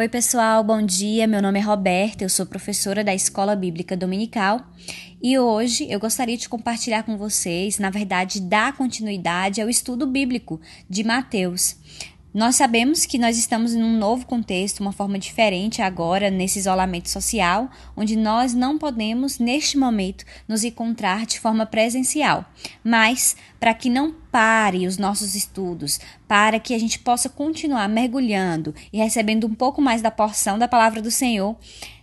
Oi, pessoal, bom dia. Meu nome é Roberta, eu sou professora da Escola Bíblica Dominical e hoje eu gostaria de compartilhar com vocês, na verdade, dar continuidade ao estudo bíblico de Mateus. Nós sabemos que nós estamos em um novo contexto, uma forma diferente agora, nesse isolamento social, onde nós não podemos, neste momento, nos encontrar de forma presencial. Mas, para que não pare os nossos estudos, para que a gente possa continuar mergulhando e recebendo um pouco mais da porção da palavra do Senhor,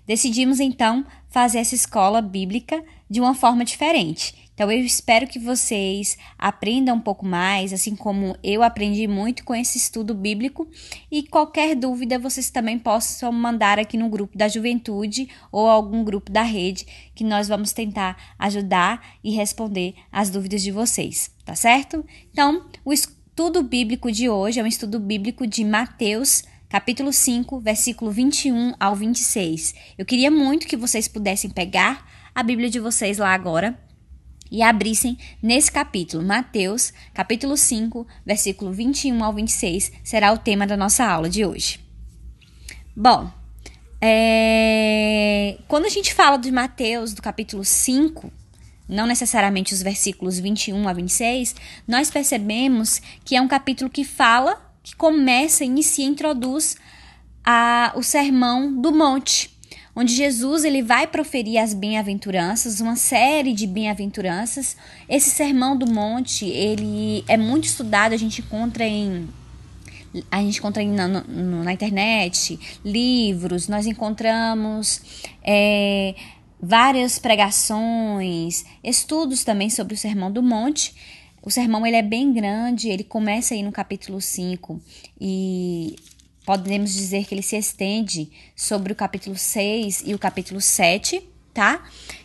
decidimos então fazer essa escola bíblica de uma forma diferente. Então eu espero que vocês aprendam um pouco mais, assim como eu aprendi muito com esse estudo bíblico. E qualquer dúvida vocês também possam mandar aqui no grupo da juventude ou algum grupo da rede, que nós vamos tentar ajudar e responder as dúvidas de vocês, tá certo? Então, o estudo bíblico de hoje é um estudo bíblico de Mateus capítulo 5, versículo 21 ao 26. Eu queria muito que vocês pudessem pegar a Bíblia de vocês lá agora e abrissem nesse capítulo. Mateus, capítulo 5, versículo 21 ao 26, será o tema da nossa aula de hoje. Bom, é... quando a gente fala de Mateus, do capítulo 5, não necessariamente os versículos 21 a 26, nós percebemos que é um capítulo que fala, que começa, inicia, introduz a, o sermão do monte onde Jesus ele vai proferir as bem-aventuranças, uma série de bem-aventuranças. Esse sermão do monte, ele é muito estudado, a gente encontra em a gente encontra na, na internet livros, nós encontramos é, várias pregações, estudos também sobre o Sermão do Monte. O sermão ele é bem grande, ele começa aí no capítulo 5 e podemos dizer que ele se estende sobre o capítulo 6 e o capítulo 7, tá?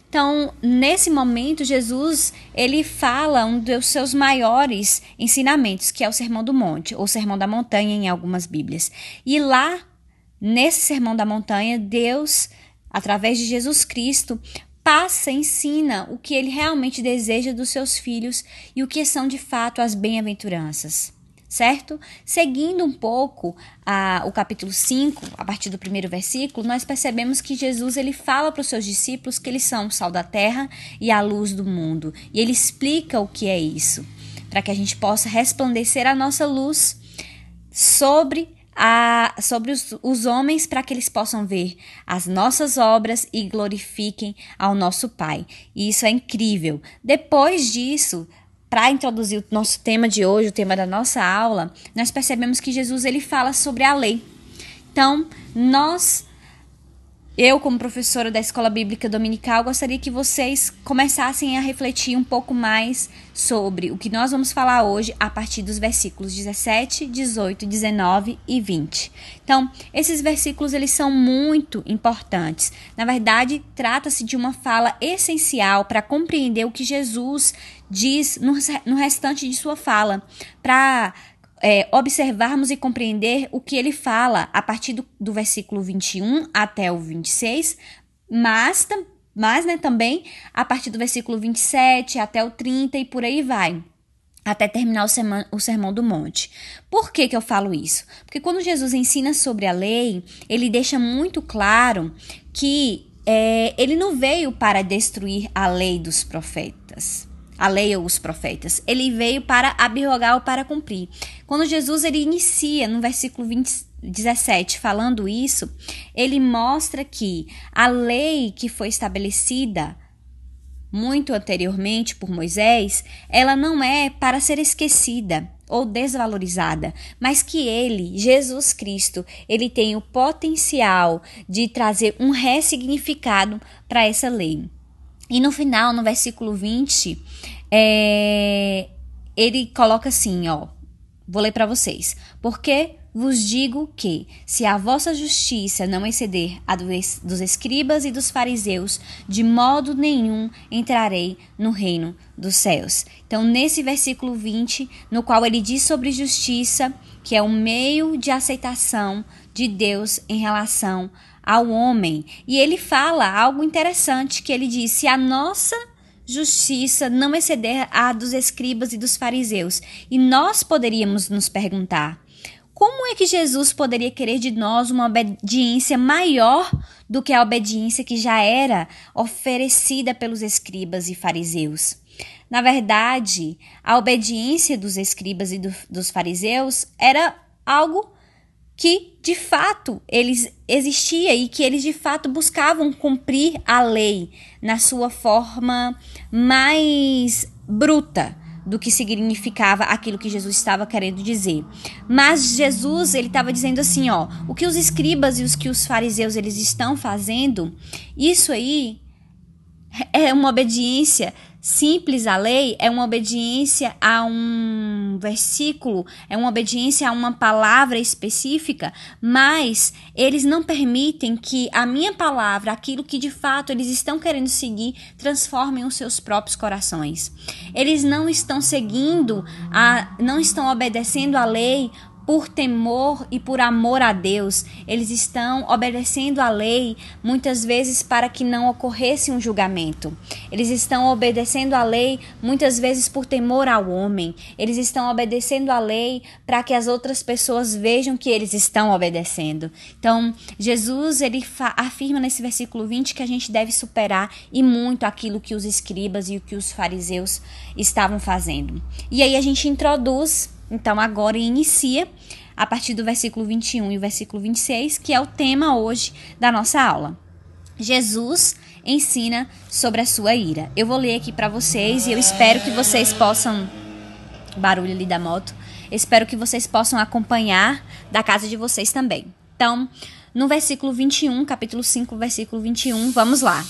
Então, nesse momento, Jesus, ele fala um dos seus maiores ensinamentos, que é o Sermão do Monte, ou Sermão da Montanha em algumas Bíblias. E lá, nesse Sermão da Montanha, Deus, através de Jesus Cristo, passa, ensina o que ele realmente deseja dos seus filhos e o que são de fato as bem-aventuranças certo? Seguindo um pouco a, o capítulo 5, a partir do primeiro versículo, nós percebemos que Jesus ele fala para os seus discípulos que eles são o sal da terra e a luz do mundo. E ele explica o que é isso, para que a gente possa resplandecer a nossa luz sobre a, sobre os, os homens para que eles possam ver as nossas obras e glorifiquem ao nosso Pai. E isso é incrível. Depois disso, para introduzir o nosso tema de hoje, o tema da nossa aula, nós percebemos que Jesus ele fala sobre a lei. Então, nós eu, como professora da Escola Bíblica Dominical, gostaria que vocês começassem a refletir um pouco mais sobre o que nós vamos falar hoje a partir dos versículos 17, 18, 19 e 20. Então, esses versículos eles são muito importantes. Na verdade, trata-se de uma fala essencial para compreender o que Jesus diz no, restante de sua fala, para é, observarmos e compreender o que ele fala a partir do, do versículo 21 até o 26, mas, mas né, também a partir do versículo 27 até o 30 e por aí vai até terminar o sermão, o sermão do monte. Por que, que eu falo isso? Porque quando Jesus ensina sobre a lei, ele deixa muito claro que é, ele não veio para destruir a lei dos profetas a lei ou os profetas. Ele veio para abrogar ou para cumprir. Quando Jesus ele inicia no versículo 20, 17 falando isso, ele mostra que a lei que foi estabelecida muito anteriormente por Moisés, ela não é para ser esquecida ou desvalorizada, mas que ele, Jesus Cristo, ele tem o potencial de trazer um ressignificado para essa lei. E no final, no versículo 20, é, ele coloca assim, ó. Vou ler para vocês. Porque vos digo que, se a vossa justiça não exceder a dos escribas e dos fariseus, de modo nenhum entrarei no reino dos céus. Então, nesse versículo 20, no qual ele diz sobre justiça, que é o meio de aceitação de Deus em relação ao homem. E ele fala algo interessante que ele diz: se a nossa justiça não exceder a dos escribas e dos fariseus. E nós poderíamos nos perguntar: como é que Jesus poderia querer de nós uma obediência maior do que a obediência que já era oferecida pelos escribas e fariseus? Na verdade, a obediência dos escribas e do, dos fariseus era algo que de fato eles existia e que eles de fato buscavam cumprir a lei na sua forma mais bruta do que significava aquilo que Jesus estava querendo dizer. Mas Jesus, ele estava dizendo assim, ó, o que os escribas e os que os fariseus eles estão fazendo, isso aí é uma obediência simples à lei é uma obediência a um versículo, é uma obediência a uma palavra específica, mas eles não permitem que a minha palavra, aquilo que de fato eles estão querendo seguir, transformem os seus próprios corações. Eles não estão seguindo a não estão obedecendo a lei por temor e por amor a Deus, eles estão obedecendo a lei muitas vezes para que não ocorresse um julgamento. Eles estão obedecendo a lei muitas vezes por temor ao homem. Eles estão obedecendo a lei para que as outras pessoas vejam que eles estão obedecendo. Então, Jesus ele afirma nesse versículo 20 que a gente deve superar e muito aquilo que os escribas e o que os fariseus estavam fazendo. E aí a gente introduz então, agora inicia a partir do versículo 21 e o versículo 26, que é o tema hoje da nossa aula. Jesus ensina sobre a sua ira. Eu vou ler aqui para vocês e eu espero que vocês possam. Barulho ali da moto. Espero que vocês possam acompanhar da casa de vocês também. Então, no versículo 21, capítulo 5, versículo 21, vamos lá.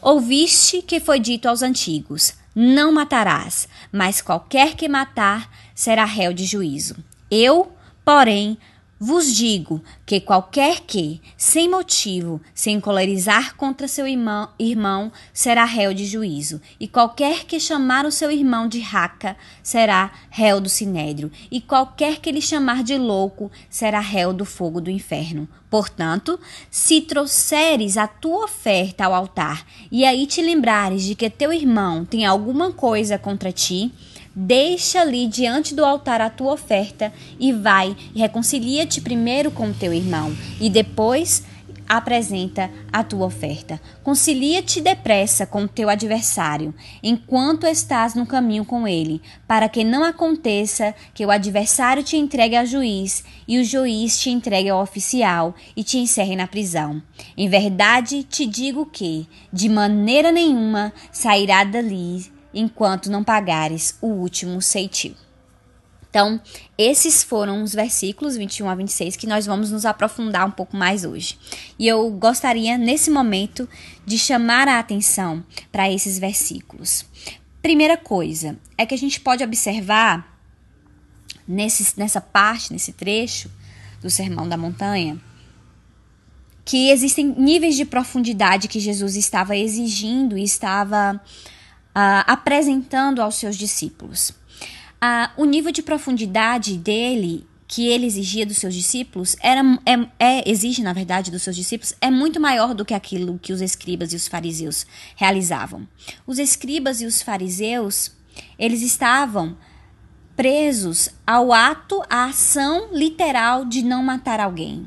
Ouviste que foi dito aos antigos: Não matarás, mas qualquer que matar será réu de juízo. Eu, porém, vos digo que qualquer que, sem motivo, se encolerizar contra seu irmão, irmão, será réu de juízo, e qualquer que chamar o seu irmão de raca, será réu do sinédrio, e qualquer que lhe chamar de louco, será réu do fogo do inferno. Portanto, se trouxeres a tua oferta ao altar, e aí te lembrares de que teu irmão tem alguma coisa contra ti, Deixa ali diante do altar a tua oferta e vai e reconcilia-te primeiro com o teu irmão e depois apresenta a tua oferta. Concilia-te depressa com o teu adversário, enquanto estás no caminho com ele, para que não aconteça que o adversário te entregue ao juiz e o juiz te entregue ao oficial e te encerre na prisão. Em verdade te digo que, de maneira nenhuma, sairá dali enquanto não pagares o último ceitil. Então, esses foram os versículos 21 a 26 que nós vamos nos aprofundar um pouco mais hoje. E eu gostaria, nesse momento, de chamar a atenção para esses versículos. Primeira coisa é que a gente pode observar nesse, nessa parte, nesse trecho do Sermão da Montanha, que existem níveis de profundidade que Jesus estava exigindo e estava uh, apresentando aos seus discípulos. Uh, o nível de profundidade dele que ele exigia dos seus discípulos era é, é, exige na verdade dos seus discípulos é muito maior do que aquilo que os escribas e os fariseus realizavam. Os escribas e os fariseus eles estavam presos ao ato, à ação literal de não matar alguém.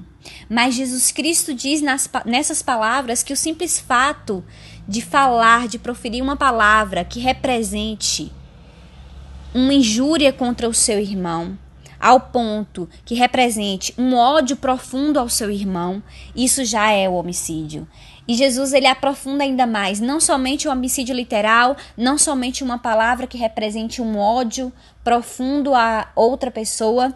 Mas Jesus Cristo diz nas, nessas palavras que o simples fato de falar, de proferir uma palavra que represente uma injúria contra o seu irmão, ao ponto que represente um ódio profundo ao seu irmão, isso já é o homicídio. E Jesus ele aprofunda ainda mais, não somente o homicídio literal, não somente uma palavra que represente um ódio profundo a outra pessoa,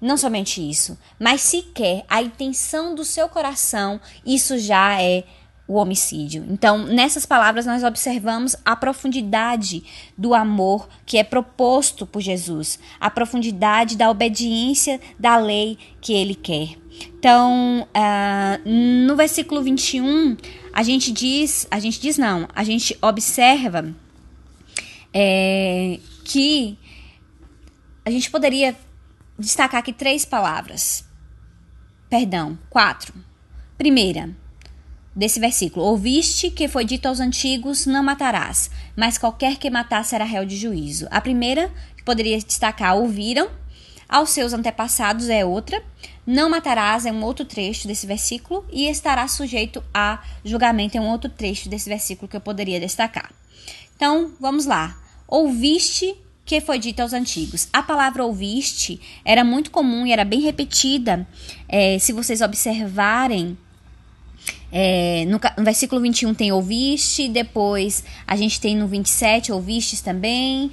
não somente isso, mas sequer a intenção do seu coração, isso já é o homicídio. Então, nessas palavras, nós observamos a profundidade do amor que é proposto por Jesus, a profundidade da obediência da lei que ele quer. Então, uh, no versículo 21, a gente diz, a gente diz não, a gente observa é, que a gente poderia destacar aqui três palavras. Perdão, quatro. Primeira, desse versículo: Ouviste que foi dito aos antigos: Não matarás, mas qualquer que matar será réu de juízo. A primeira, que poderia destacar, ouviram. aos seus antepassados é outra, não matarás é um outro trecho desse versículo e estará sujeito a julgamento é um outro trecho desse versículo que eu poderia destacar. Então, vamos lá. Ouviste que foi dito aos antigos. A palavra ouviste era muito comum e era bem repetida. É, se vocês observarem, é, no, no, versículo 21 tem ouviste, depois a gente tem no 27 ouvistes também.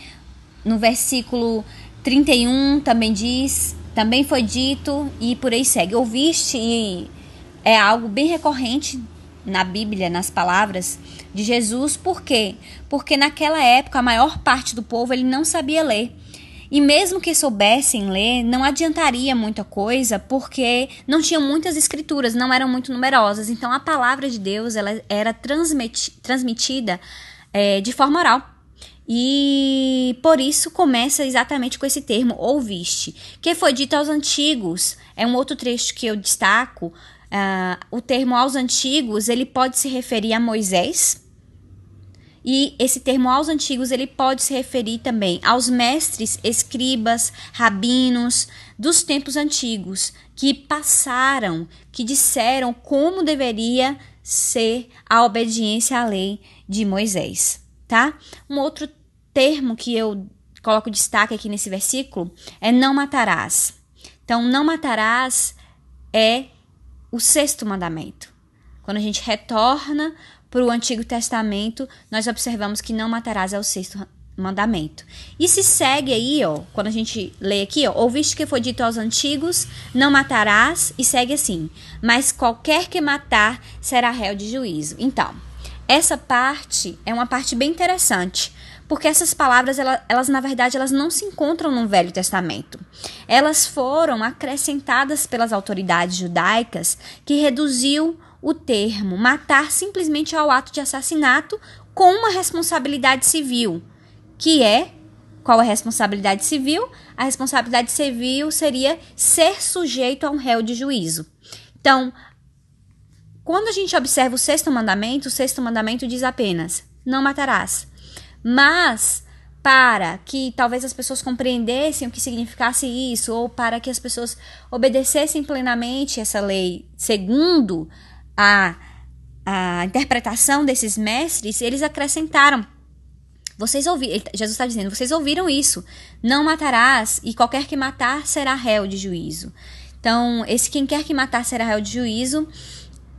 No versículo 31 também diz, também foi dito e por aí segue. Ouviste é algo bem recorrente na Bíblia, nas palavras de Jesus, por quê? Porque naquela época a maior parte do povo ele não sabia ler. E mesmo que soubessem ler, não adiantaria muita coisa, porque não tinham muitas escrituras, não eram muito numerosas. Então a palavra de Deus ela era transmiti transmitida é, de forma oral. E por isso começa exatamente com esse termo, ouviste, que foi dito aos antigos. É um outro trecho que eu destaco. Uh, o termo aos antigos ele pode se referir a Moisés, e esse termo aos antigos ele pode se referir também aos mestres, escribas, rabinos dos tempos antigos que passaram, que disseram como deveria ser a obediência à lei de Moisés, tá? Um outro termo que eu coloco destaque aqui nesse versículo é não matarás. Então, não matarás é o sexto mandamento. Quando a gente retorna para o Antigo Testamento, nós observamos que não matarás é o sexto mandamento. E se segue aí, ó, quando a gente lê aqui, ó, ouviste que foi dito aos antigos, não matarás, e segue assim, mas qualquer que matar será réu de juízo. Então, essa parte é uma parte bem interessante, porque essas palavras, elas, elas, na verdade, elas não se encontram no Velho Testamento. Elas foram acrescentadas pelas autoridades judaicas, que reduziu o termo matar simplesmente ao ato de assassinato com uma responsabilidade civil, que é qual a responsabilidade civil? A responsabilidade civil seria ser sujeito a um réu de juízo. Então, quando a gente observa o sexto mandamento, o sexto mandamento diz apenas: não matarás. Mas para que talvez as pessoas compreendessem o que significasse isso, ou para que as pessoas obedecessem plenamente essa lei, segundo a, a interpretação desses mestres, eles acrescentaram. Vocês ouviram, Jesus está dizendo, vocês ouviram isso. Não matarás, e qualquer que matar será réu de juízo. Então, esse quem quer que matar será réu de juízo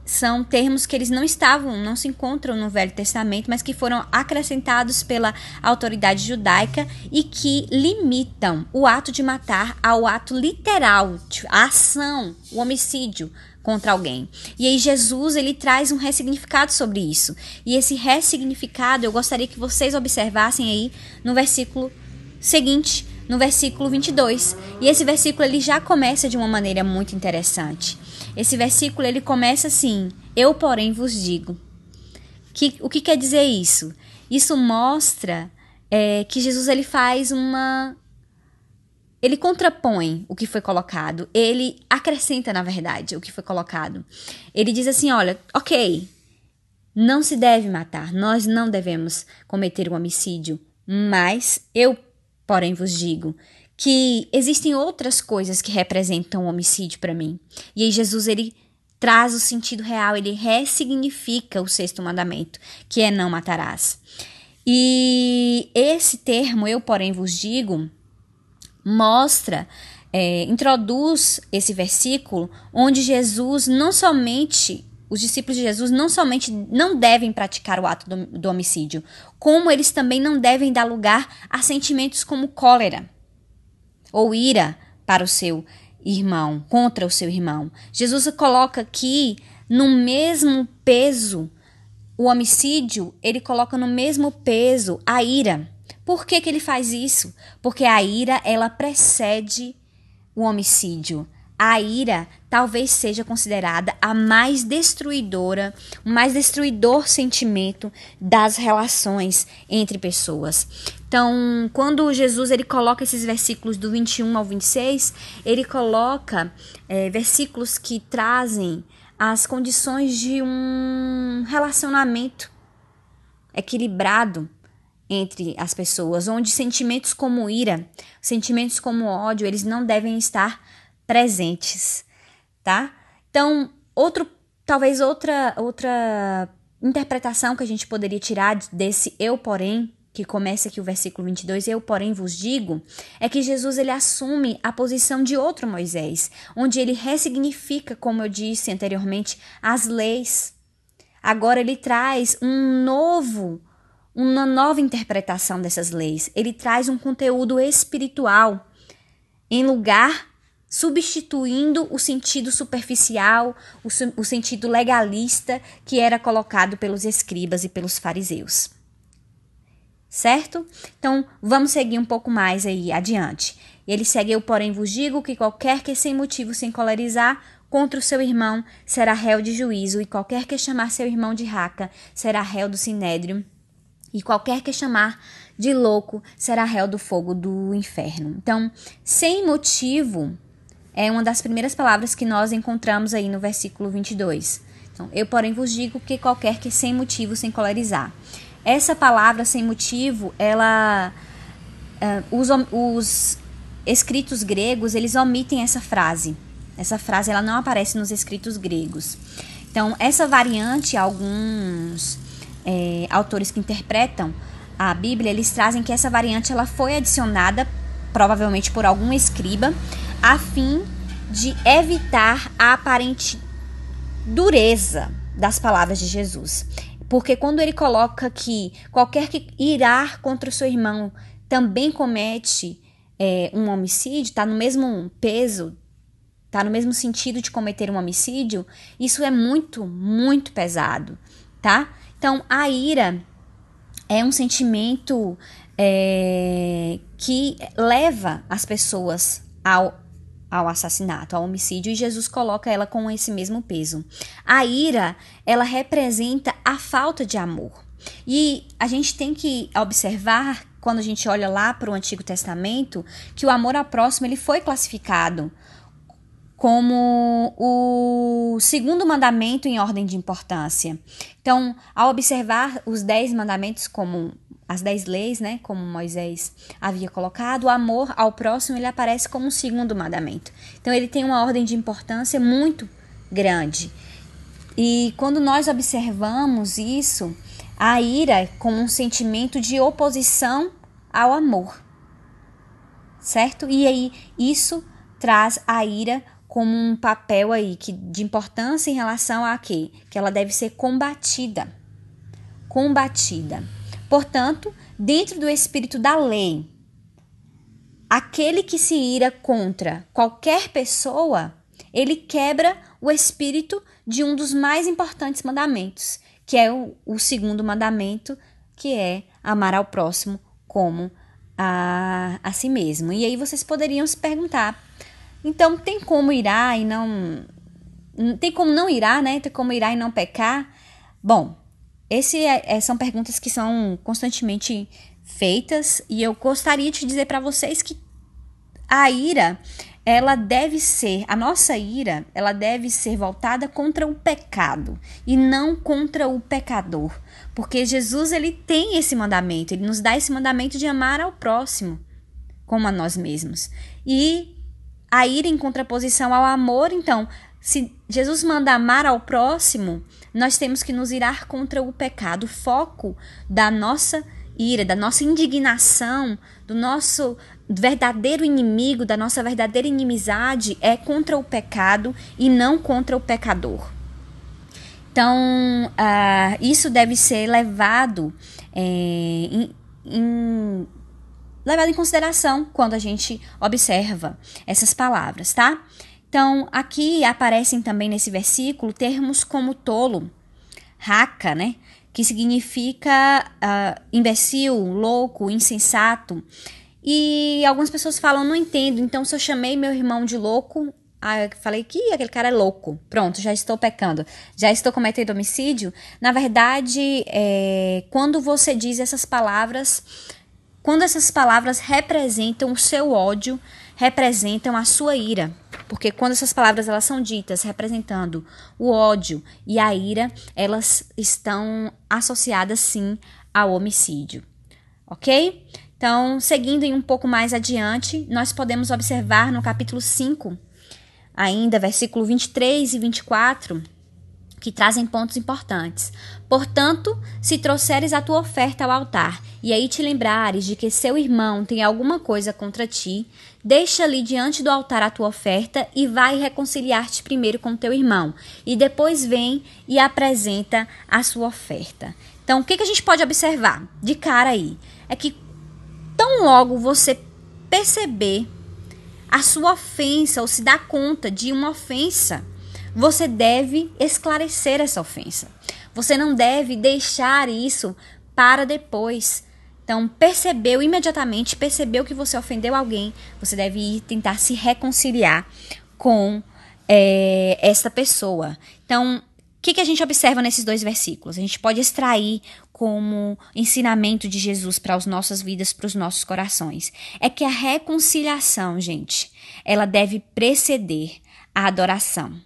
são termos que eles não estavam, não se encontram no Velho Testamento, mas que foram acrescentados pela autoridade judaica e que limitam o ato de matar ao ato literal, a ação, o homicídio, contra alguém. E aí Jesus, ele traz um ressignificado sobre isso. E esse ressignificado eu gostaria que vocês observassem aí no versículo seguinte, no versículo 22. E esse versículo ele já começa de uma maneira muito interessante. Esse versículo ele começa assim: Eu, porém, vos digo. Que, o que quer dizer isso? Isso mostra é, que Jesus ele faz uma ele contrapõe o que foi colocado, ele acrescenta, na verdade, o que foi colocado. Ele diz assim: olha, ok, não se deve matar, nós não devemos cometer o um homicídio, mas eu, porém, vos digo que existem outras coisas que representam o homicídio para mim. E aí Jesus ele traz o sentido real, ele ressignifica o sexto mandamento, que é não matarás. E esse termo, eu, porém, vos digo, mostra, é, introduz esse versículo onde Jesus não somente os discípulos de Jesus não somente não devem praticar o ato do, do, homicídio, como eles também não devem dar lugar a sentimentos como cólera ou ira para o seu irmão, contra o seu irmão. Jesus coloca aqui no mesmo peso o homicídio, ele coloca no mesmo peso a ira. Por que, que ele faz isso? Porque a ira ela precede o homicídio. A ira talvez seja considerada a mais destruidora, o mais destruidor sentimento das relações entre pessoas. Então, quando Jesus ele coloca esses versículos do 21 ao 26, ele coloca é, versículos que trazem as condições de um relacionamento equilibrado entre as pessoas, onde sentimentos como ira, sentimentos como ódio, eles não devem estar presentes, tá? Então, outro, talvez outra outra interpretação que a gente poderia tirar desse eu, porém, que começa aqui o versículo 22, eu, porém, vos digo, é que Jesus ele assume a posição de outro Moisés, onde ele ressignifica, como eu disse anteriormente, as leis. Agora ele traz um novo uma nova interpretação dessas leis. Ele traz um conteúdo espiritual em lugar substituindo o sentido superficial, o, o, sentido legalista que era colocado pelos escribas e pelos fariseus. Certo? Então, vamos seguir um pouco mais aí adiante. Ele segue, eu porém vos digo que qualquer que sem motivo se encolerizar contra o seu irmão será réu de juízo, e qualquer que chamar seu irmão de raca será réu do sinédrio e qualquer que chamar de louco será réu do fogo do inferno. Então, sem motivo é uma das primeiras palavras que nós encontramos aí no versículo 22. Então, eu, porém, vos digo que qualquer que sem motivo se encolarizar. Essa palavra sem motivo, ela. Uh, os, os escritos gregos, eles omitem essa frase. Essa frase ela não aparece nos escritos gregos. Então, essa variante, alguns é, autores que interpretam a Bíblia, eles trazem que essa variante ela foi adicionada, provavelmente por algum escriba, a fim de evitar a aparente dureza das palavras de Jesus. Porque quando ele coloca que qualquer que irá contra o seu irmão também comete é, um homicídio, está no mesmo peso, está no mesmo sentido de cometer um homicídio, isso é muito, muito pesado, tá? Então, a ira é um sentimento é, que leva as pessoas ao, ao assassinato, ao homicídio, e Jesus coloca ela com esse mesmo peso. A ira, ela representa a falta de amor. E a gente tem que observar, quando a gente olha lá para o Antigo Testamento, que o amor ao próximo ele foi classificado como o segundo mandamento em ordem de importância. Então, ao observar os dez mandamentos como as dez leis, né, como Moisés havia colocado, o amor ao próximo ele aparece como um segundo mandamento. Então, ele tem uma ordem de importância muito grande. E quando nós observamos isso, a ira como um sentimento de oposição ao amor, certo? E aí isso traz a ira como um papel aí que, de importância em relação a quê? Que ela deve ser combatida. Combatida. Portanto, dentro do espírito da lei, aquele que se ira contra qualquer pessoa, ele quebra o espírito de um dos mais importantes mandamentos, que é o, o segundo mandamento, que é amar ao próximo como a, a si mesmo. E aí vocês poderiam se perguntar, então, tem como irar e não. Tem como não irar, né? Tem como irar e não pecar? Bom, esse é, é, são perguntas que são constantemente feitas e eu gostaria de dizer para vocês que a ira ela deve ser, a nossa ira, ela deve ser voltada contra o pecado e não contra o pecador. Porque Jesus ele tem esse mandamento, ele nos dá esse mandamento de amar ao próximo como a nós mesmos. E a ira em contraposição ao amor, então, se Jesus manda amar ao próximo, nós temos que nos irar contra o pecado. O foco da nossa ira, da nossa indignação, do nosso verdadeiro inimigo, da nossa verdadeira inimizade é contra o pecado e não contra o pecador. Então, uh, isso deve ser levado é, em, em levado em consideração quando a gente observa essas palavras, tá? Então, aqui aparecem também nesse versículo termos como tolo, raca, né? Que significa uh, imbecil, louco, insensato. E algumas pessoas falam, não entendo, então se eu chamei meu irmão de louco, ah, eu falei que aquele cara é louco. Pronto, já estou pecando. Já estou cometendo homicídio. Na verdade, é, quando você diz essas palavras, quando essas palavras representam o seu ódio, representam a sua ira. Porque quando essas palavras elas são ditas representando o ódio e a ira, elas estão associadas sim ao homicídio. ok? Então, seguindo um pouco mais adiante, nós podemos observar no capítulo 5, ainda versículo 23 e 24, que trazem pontos importantes. Portanto, se trouxeres a tua oferta ao altar, e aí te lembrares de que seu irmão tem alguma coisa contra ti, deixa-lhe diante do altar a tua oferta e vai reconciliar-te primeiro com teu irmão, e depois vem e apresenta a sua oferta. Então, o que, que a gente pode observar de cara aí? É que tão logo você perceber a sua ofensa ou se dar conta de uma ofensa, você deve esclarecer essa ofensa. Você não deve deixar isso para depois. Então, percebeu imediatamente, percebeu que você ofendeu alguém, você deve ir tentar se reconciliar com é, essa pessoa. Então, o que, que a gente observa nesses dois versículos? A gente pode extrair como ensinamento de Jesus para as nossas vidas, para os nossos corações. É que a reconciliação, gente, ela deve preceder a adoração.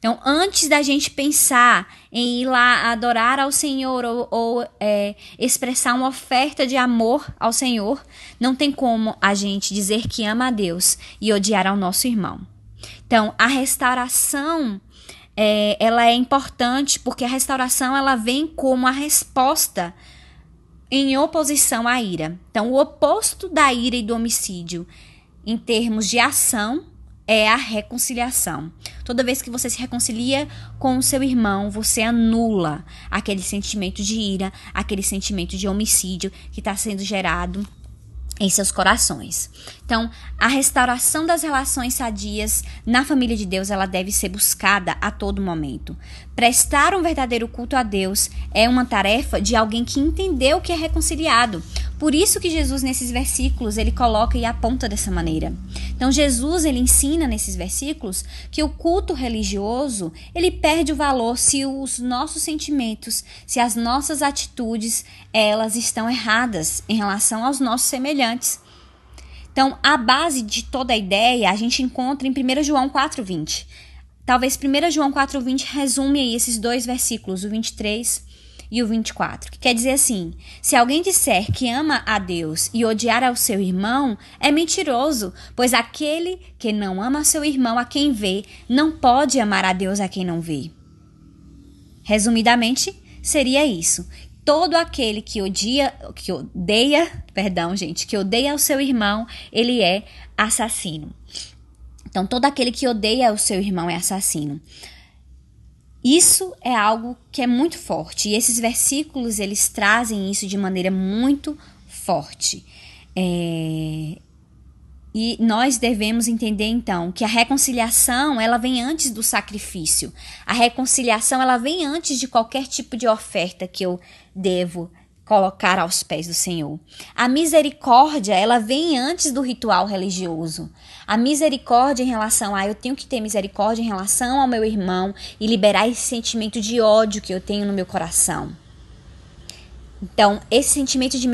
Então, antes da gente pensar em ir lá adorar ao Senhor ou, ou é, expressar uma oferta de amor ao Senhor, não tem como a gente dizer que ama a Deus e odiar ao nosso irmão. Então, a restauração é, ela é importante porque a restauração ela vem como a resposta em oposição à ira. Então, o oposto da ira e do homicídio, em termos de ação, é a reconciliação. Toda vez que você se reconcilia com o seu irmão, você anula aquele sentimento de ira, aquele sentimento de homicídio que está sendo gerado em seus corações. Então, a restauração das relações sadias na família de Deus, ela deve ser buscada a todo momento. Prestar um verdadeiro culto a Deus é uma tarefa de alguém que entendeu que é reconciliado. Por isso que Jesus nesses versículos ele coloca e aponta dessa maneira. Então Jesus ele ensina nesses versículos que o culto religioso, ele perde o valor se os nossos sentimentos, se as nossas atitudes, elas estão erradas em relação aos nossos semelhantes. Então, a base de toda a ideia a gente encontra em 1 João 4:20. Talvez 1 João 4:20 resume aí esses dois versículos, o 23 e o 24, que quer dizer assim: se alguém disser que ama a Deus e odiar ao seu irmão, é mentiroso, pois aquele que não ama seu irmão a quem vê, não pode amar a Deus a quem não vê. Resumidamente, seria isso. Todo aquele que odia, que odeia, perdão, gente, que odeia o seu irmão, ele é assassino. Então, todo aquele que odeia o seu irmão é assassino. Isso é algo que é muito forte e esses versículos eles trazem isso de maneira muito forte. É... E nós devemos entender então que a reconciliação ela vem antes do sacrifício. A reconciliação ela vem antes de qualquer tipo de oferta que eu devo colocar aos pés do Senhor. A misericórdia, ela vem antes do ritual religioso. A misericórdia em relação a eu tenho que ter misericórdia em relação ao meu irmão e liberar esse sentimento de ódio que eu tenho no meu coração. Então, esse sentimento de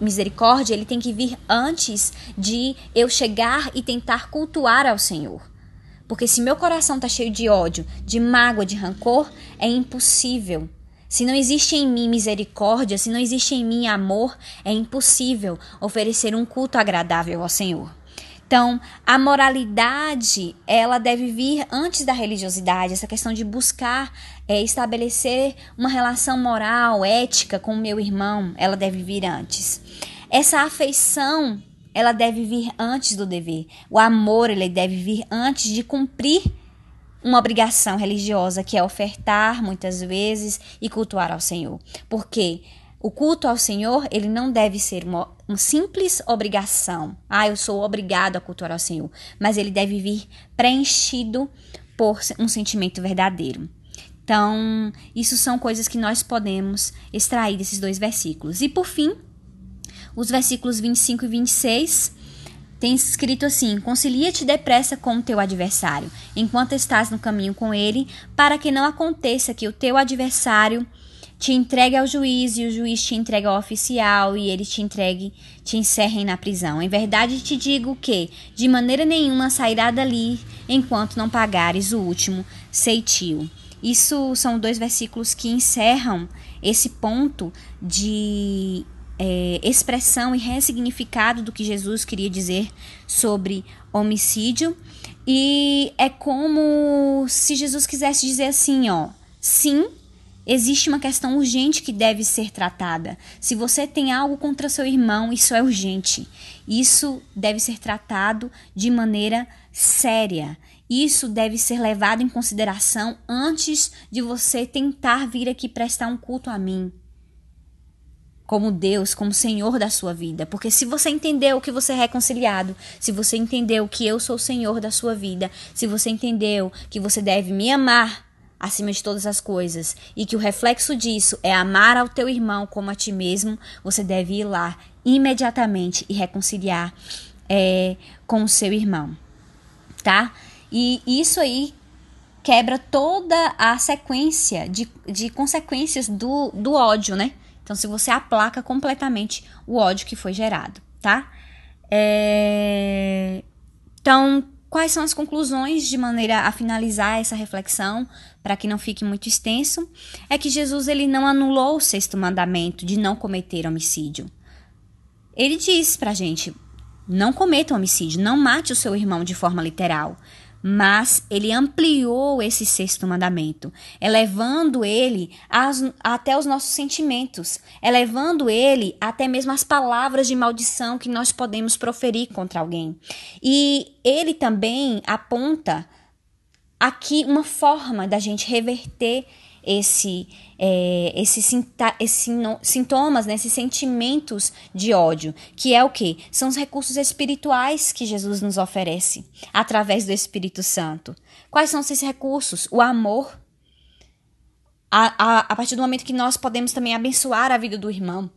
misericórdia, ele tem que vir antes de eu chegar e tentar cultuar ao Senhor. Porque se meu coração está cheio de ódio, de mágoa, de rancor, é impossível se não existe em mim misericórdia, se não existe em mim amor, é impossível oferecer um culto agradável ao Senhor. Então, a moralidade, ela deve vir antes da religiosidade, essa questão de buscar é, estabelecer uma relação moral, ética com o meu irmão, ela deve vir antes. Essa afeição, ela deve vir antes do dever. O amor, ele deve vir antes de cumprir uma obrigação religiosa que é ofertar muitas vezes e cultuar ao Senhor. Porque o culto ao Senhor, ele não deve ser uma, uma simples obrigação. Ah, eu sou obrigado a cultuar ao Senhor. Mas ele deve vir preenchido por um sentimento verdadeiro. Então, isso são coisas que nós podemos extrair desses dois versículos. E por fim, os versículos 25 e 26 tem escrito assim: Concilia-te depressa com o teu adversário, enquanto estás no caminho com ele, para que não aconteça que o teu adversário te entregue ao juiz e o juiz te entregue ao oficial e ele te entregue, te encerrem na prisão. Em verdade te digo que, de maneira nenhuma, sairá dali enquanto não pagares o último ceitio. Isso são dois versículos que encerram esse ponto de é, expressão e ressignificado do que Jesus queria dizer sobre homicídio. E é como se Jesus quisesse dizer assim, ó, sim, existe uma questão urgente que deve ser tratada. Se você tem algo contra seu irmão, isso é urgente. Isso deve ser tratado de maneira séria. Isso deve ser levado em consideração antes de você tentar vir aqui prestar um culto a mim como Deus, como Senhor da sua vida. Porque se você entendeu que você é reconciliado, se você entendeu que eu sou o Senhor da sua vida, se você entendeu que você deve me amar acima de todas as coisas e que o reflexo disso é amar ao teu irmão como a ti mesmo, você deve ir lá imediatamente e reconciliar é, com o seu irmão, tá? E isso aí quebra toda a sequência de, de consequências do, do ódio, né? Então, se você aplaca completamente o ódio que foi gerado, tá? É... Então, quais são as conclusões de maneira a finalizar essa reflexão, para que não fique muito extenso? É que Jesus ele não anulou o sexto mandamento de não cometer homicídio. Ele diz pra gente: não cometa homicídio, não mate o seu irmão de forma literal mas ele ampliou esse sexto mandamento, elevando ele as, até os nossos sentimentos, elevando ele até mesmo as palavras de maldição que nós podemos proferir contra alguém. E ele também aponta aqui uma forma da gente reverter esse, é, esses, sintomas, né, esses sentimentos de ódio, que é o que? São os recursos espirituais que Jesus nos oferece através do Espírito Santo. Quais são esses recursos? O amor. A, a, a partir do momento que nós podemos também abençoar a vida do irmão,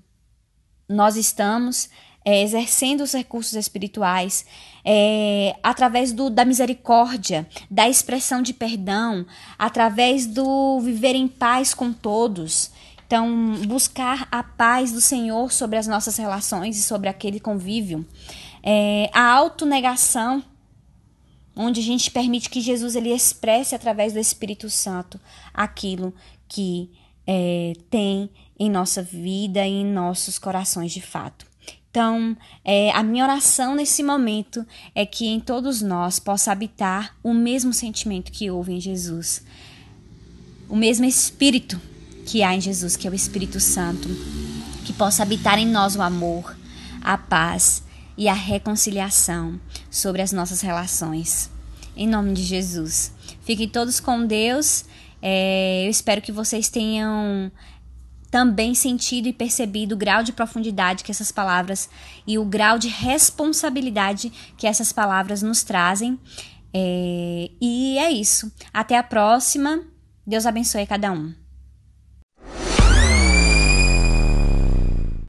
nós estamos é, exercendo os recursos espirituais, é, através do, da misericórdia, da expressão de perdão, através do viver em paz com todos. Então, buscar a paz do Senhor sobre as nossas relações e sobre aquele convívio. É, a autonegação, onde a gente permite que Jesus ele expresse através do Espírito Santo aquilo que é, tem em nossa vida e em nossos corações de fato. Então, é, a minha oração nesse momento é que em todos nós possa habitar o mesmo sentimento que houve em Jesus, o mesmo Espírito que há em Jesus, que é o Espírito Santo, que possa habitar em nós o amor, a paz e a reconciliação sobre as nossas relações. Em nome de Jesus. Fiquem todos com Deus. É, eu espero que vocês tenham também sentido e percebido o grau de profundidade que essas palavras e o grau de responsabilidade que essas palavras nos trazem. É, e é isso. Até a próxima. Deus abençoe cada um.